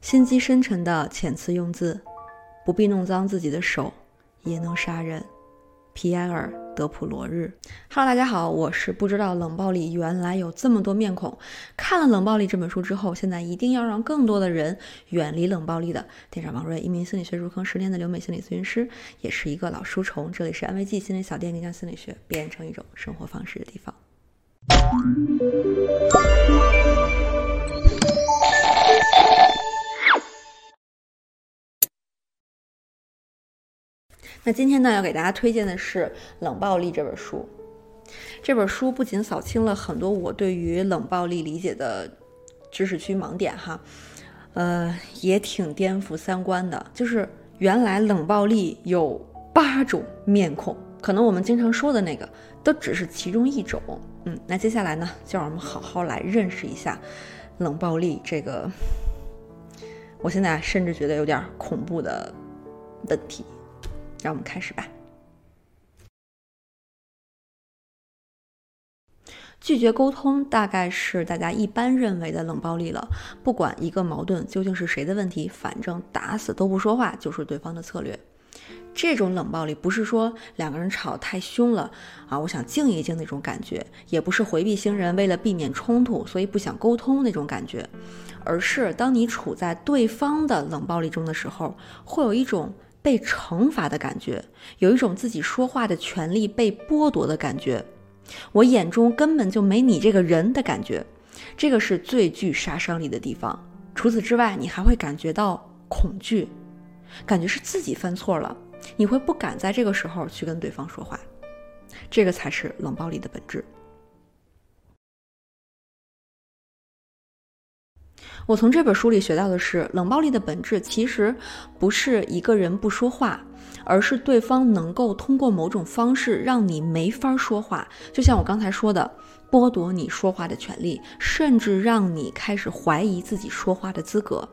心机深沉的遣词用字，不必弄脏自己的手，也能杀人。皮埃尔·德普罗日，Hello，大家好，我是不知道冷暴力原来有这么多面孔。看了《冷暴力》这本书之后，现在一定要让更多的人远离冷暴力的。店长王瑞，一名心理学入坑十年的留美心理咨询师，也是一个老书虫。这里是安慰剂心理小店，将心理学变成一种生活方式的地方。那今天呢，要给大家推荐的是《冷暴力》这本书。这本书不仅扫清了很多我对于冷暴力理解的知识区盲点哈，呃，也挺颠覆三观的。就是原来冷暴力有八种面孔，可能我们经常说的那个都只是其中一种。嗯，那接下来呢，就让我们好好来认识一下冷暴力这个，我现在甚至觉得有点恐怖的问题。让我们开始吧。拒绝沟通大概是大家一般认为的冷暴力了。不管一个矛盾究竟是谁的问题，反正打死都不说话就是对方的策略。这种冷暴力不是说两个人吵太凶了啊，我想静一静那种感觉，也不是回避型人为了避免冲突所以不想沟通那种感觉，而是当你处在对方的冷暴力中的时候，会有一种。被惩罚的感觉，有一种自己说话的权利被剥夺的感觉，我眼中根本就没你这个人的感觉，这个是最具杀伤力的地方。除此之外，你还会感觉到恐惧，感觉是自己犯错了，你会不敢在这个时候去跟对方说话，这个才是冷暴力的本质。我从这本书里学到的是，冷暴力的本质其实不是一个人不说话，而是对方能够通过某种方式让你没法说话。就像我刚才说的，剥夺你说话的权利，甚至让你开始怀疑自己说话的资格。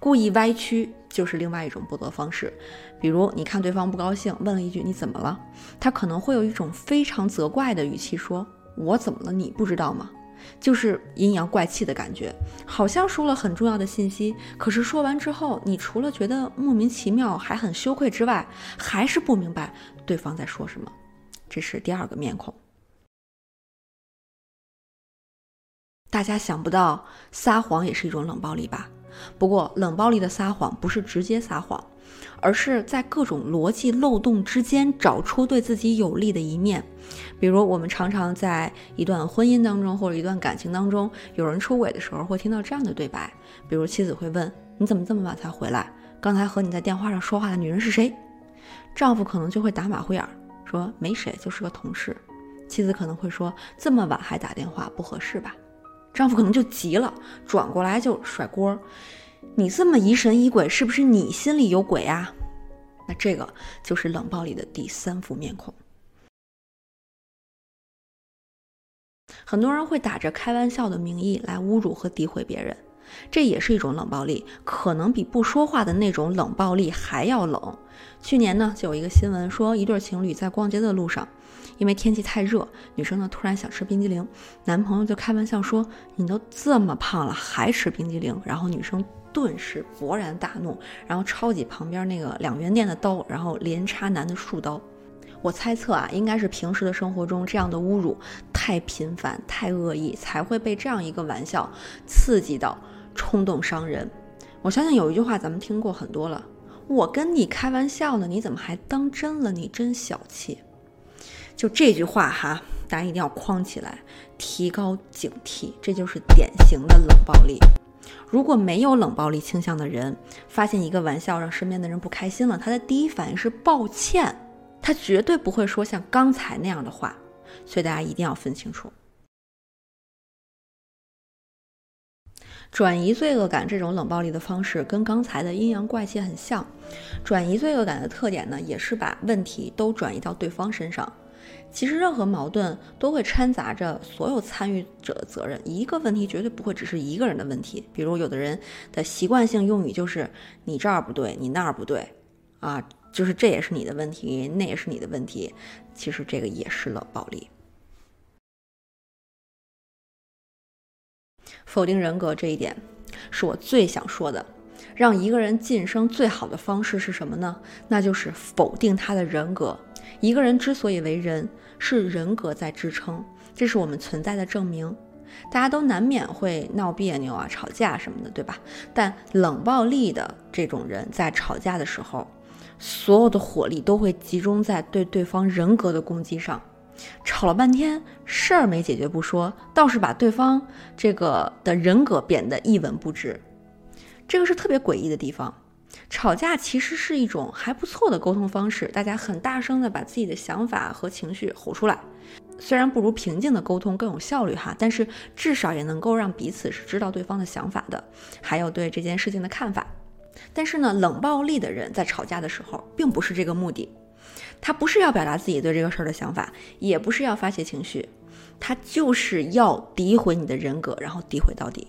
故意歪曲就是另外一种剥夺方式。比如，你看对方不高兴，问了一句“你怎么了”，他可能会有一种非常责怪的语气说：“我怎么了？你不知道吗？”就是阴阳怪气的感觉，好像说了很重要的信息，可是说完之后，你除了觉得莫名其妙，还很羞愧之外，还是不明白对方在说什么。这是第二个面孔。大家想不到撒谎也是一种冷暴力吧？不过冷暴力的撒谎不是直接撒谎。而是在各种逻辑漏洞之间找出对自己有利的一面，比如我们常常在一段婚姻当中或者一段感情当中，有人出轨的时候会听到这样的对白，比如妻子会问：“你怎么这么晚才回来？刚才和你在电话上说话的女人是谁？”丈夫可能就会打马虎眼儿说：“没谁，就是个同事。”妻子可能会说：“这么晚还打电话，不合适吧？”丈夫可能就急了，转过来就甩锅。你这么疑神疑鬼，是不是你心里有鬼啊？那这个就是冷暴力的第三副面孔。很多人会打着开玩笑的名义来侮辱和诋毁别人，这也是一种冷暴力，可能比不说话的那种冷暴力还要冷。去年呢，就有一个新闻说，一对情侣在逛街的路上，因为天气太热，女生呢突然想吃冰激凌，男朋友就开玩笑说：“你都这么胖了，还吃冰激凌？”然后女生。顿时勃然大怒，然后抄起旁边那个两元店的刀，然后连插男的数刀。我猜测啊，应该是平时的生活中这样的侮辱太频繁、太恶意，才会被这样一个玩笑刺激到冲动伤人。我相信有一句话咱们听过很多了：“我跟你开玩笑呢，你怎么还当真了？你真小气。”就这句话哈，大家一定要框起来，提高警惕。这就是典型的冷暴力。如果没有冷暴力倾向的人，发现一个玩笑让身边的人不开心了，他的第一反应是抱歉，他绝对不会说像刚才那样的话。所以大家一定要分清楚，转移罪恶感这种冷暴力的方式跟刚才的阴阳怪气很像。转移罪恶感的特点呢，也是把问题都转移到对方身上。其实任何矛盾都会掺杂着所有参与者的责任，一个问题绝对不会只是一个人的问题。比如有的人的习惯性用语就是“你这儿不对，你那儿不对”，啊，就是这也是你的问题，那也是你的问题。其实这个也是冷暴力。否定人格这一点是我最想说的。让一个人晋升最好的方式是什么呢？那就是否定他的人格。一个人之所以为人，是人格在支撑，这是我们存在的证明。大家都难免会闹别扭啊、吵架什么的，对吧？但冷暴力的这种人在吵架的时候，所有的火力都会集中在对对方人格的攻击上。吵了半天，事儿没解决不说，倒是把对方这个的人格贬得一文不值。这个是特别诡异的地方。吵架其实是一种还不错的沟通方式，大家很大声的把自己的想法和情绪吼出来。虽然不如平静的沟通更有效率哈，但是至少也能够让彼此是知道对方的想法的，还有对这件事情的看法。但是呢，冷暴力的人在吵架的时候，并不是这个目的，他不是要表达自己对这个事儿的想法，也不是要发泄情绪，他就是要诋毁你的人格，然后诋毁到底。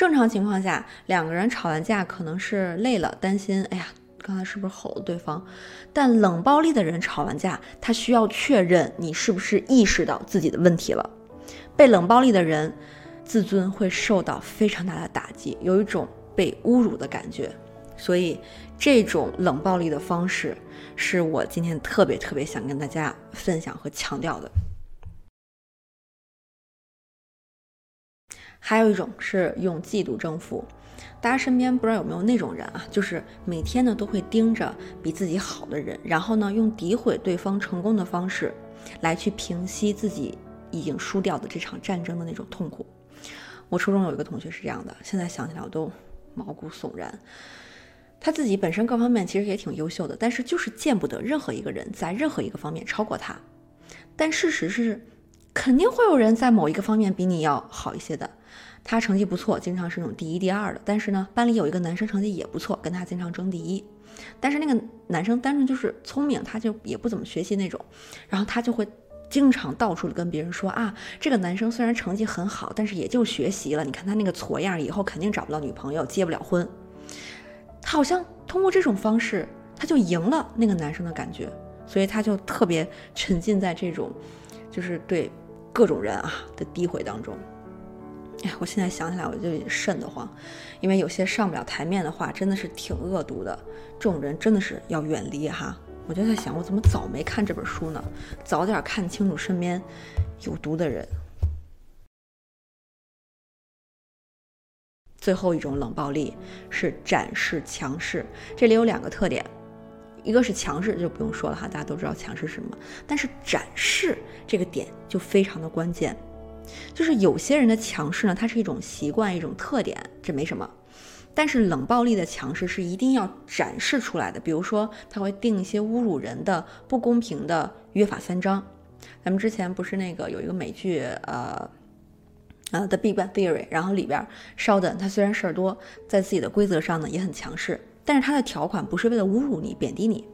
正常情况下，两个人吵完架可能是累了，担心，哎呀。刚才是不是吼了对方？但冷暴力的人吵完架，他需要确认你是不是意识到自己的问题了。被冷暴力的人，自尊会受到非常大的打击，有一种被侮辱的感觉。所以，这种冷暴力的方式，是我今天特别特别想跟大家分享和强调的。还有一种是用嫉妒征服。大家身边不知道有没有那种人啊，就是每天呢都会盯着比自己好的人，然后呢用诋毁对方成功的方式，来去平息自己已经输掉的这场战争的那种痛苦。我初中有一个同学是这样的，现在想起来我都毛骨悚然。他自己本身各方面其实也挺优秀的，但是就是见不得任何一个人在任何一个方面超过他。但事实是，肯定会有人在某一个方面比你要好一些的。他成绩不错，经常是那种第一、第二的。但是呢，班里有一个男生成绩也不错，跟他经常争第一。但是那个男生单纯就是聪明，他就也不怎么学习那种。然后他就会经常到处的跟别人说啊，这个男生虽然成绩很好，但是也就学习了。你看他那个矬样，以后肯定找不到女朋友，结不了婚。他好像通过这种方式，他就赢了那个男生的感觉，所以他就特别沉浸在这种，就是对各种人啊的诋毁当中。哎，我现在想起来我就瘆得慌，因为有些上不了台面的话，真的是挺恶毒的。这种人真的是要远离哈。我就在想，我怎么早没看这本书呢？早点看清楚身边有毒的人。最后一种冷暴力是展示强势，这里有两个特点，一个是强势就不用说了哈，大家都知道强势是什么，但是展示这个点就非常的关键。就是有些人的强势呢，它是一种习惯，一种特点，这没什么。但是冷暴力的强势是一定要展示出来的，比如说他会定一些侮辱人的、不公平的约法三章。咱们之前不是那个有一个美剧，呃，呃，《The Big Bang Theory》，然后里边稍等，他虽然事儿多，在自己的规则上呢也很强势，但是他的条款不是为了侮辱你、贬低你。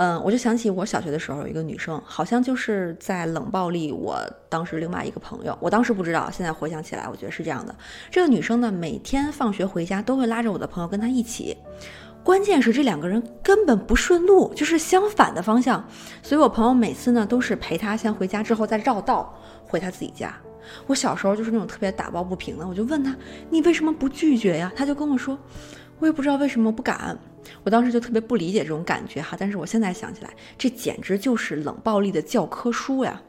嗯，我就想起我小学的时候有一个女生，好像就是在冷暴力我当时另外一个朋友。我当时不知道，现在回想起来，我觉得是这样的。这个女生呢，每天放学回家都会拉着我的朋友跟她一起。关键是这两个人根本不顺路，就是相反的方向。所以我朋友每次呢都是陪她先回家，之后再绕道回她自己家。我小时候就是那种特别打抱不平的，我就问她：“你为什么不拒绝呀？”她就跟我说：“我也不知道为什么不敢。”我当时就特别不理解这种感觉哈，但是我现在想起来，这简直就是冷暴力的教科书呀！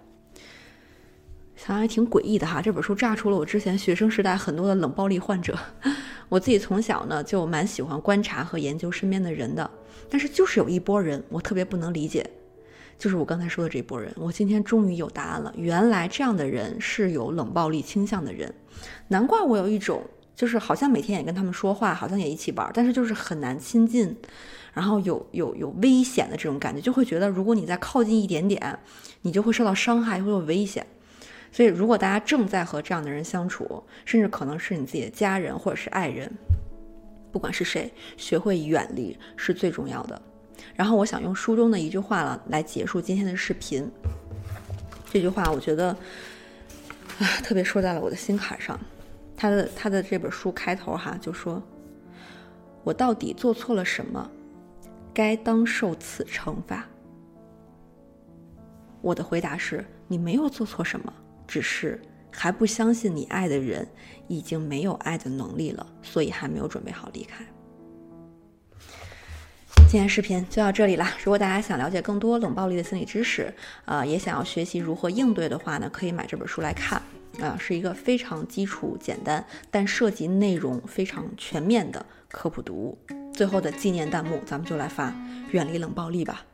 想想也挺诡异的哈。这本书炸出了我之前学生时代很多的冷暴力患者。我自己从小呢就蛮喜欢观察和研究身边的人的，但是就是有一波人我特别不能理解，就是我刚才说的这波人。我今天终于有答案了，原来这样的人是有冷暴力倾向的人，难怪我有一种。就是好像每天也跟他们说话，好像也一起玩，但是就是很难亲近，然后有有有危险的这种感觉，就会觉得如果你再靠近一点点，你就会受到伤害，会有危险。所以如果大家正在和这样的人相处，甚至可能是你自己的家人或者是爱人，不管是谁，学会远离是最重要的。然后我想用书中的一句话了来结束今天的视频。这句话我觉得啊，特别说在了我的心坎上。他的他的这本书开头哈就说：“我到底做错了什么，该当受此惩罚？”我的回答是：你没有做错什么，只是还不相信你爱的人已经没有爱的能力了，所以还没有准备好离开。今天视频就到这里啦。如果大家想了解更多冷暴力的心理知识，呃，也想要学习如何应对的话呢，可以买这本书来看。啊，是一个非常基础、简单，但涉及内容非常全面的科普读物。最后的纪念弹幕，咱们就来发“远离冷暴力”吧。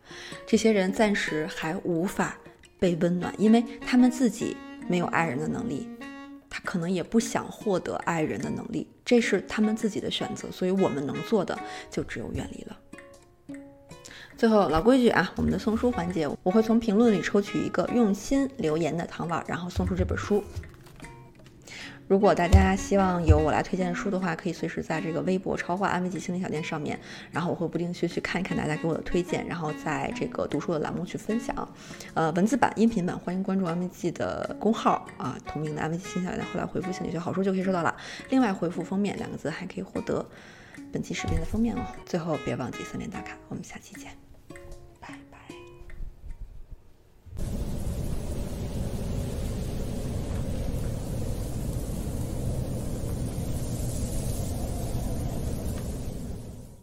这些人暂时还无法被温暖，因为他们自己没有爱人的能力，他可能也不想获得爱人的能力，这是他们自己的选择。所以我们能做的就只有远离了。最后老规矩啊，我们的送书环节，我会从评论里抽取一个用心留言的糖宝，然后送出这本书。如果大家希望有我来推荐书的话，可以随时在这个微博“超话安慰剂心理小店”上面，然后我会不定期去看一看大家给我的推荐，然后在这个读书的栏目去分享。呃，文字版、音频版，欢迎关注安慰剂的公号啊，同名的安慰剂心理小店，后来回复“心理学好书”就可以收到了。另外回复“封面”两个字，还可以获得本期视频的封面哦。最后别忘记三连打卡，我们下期见。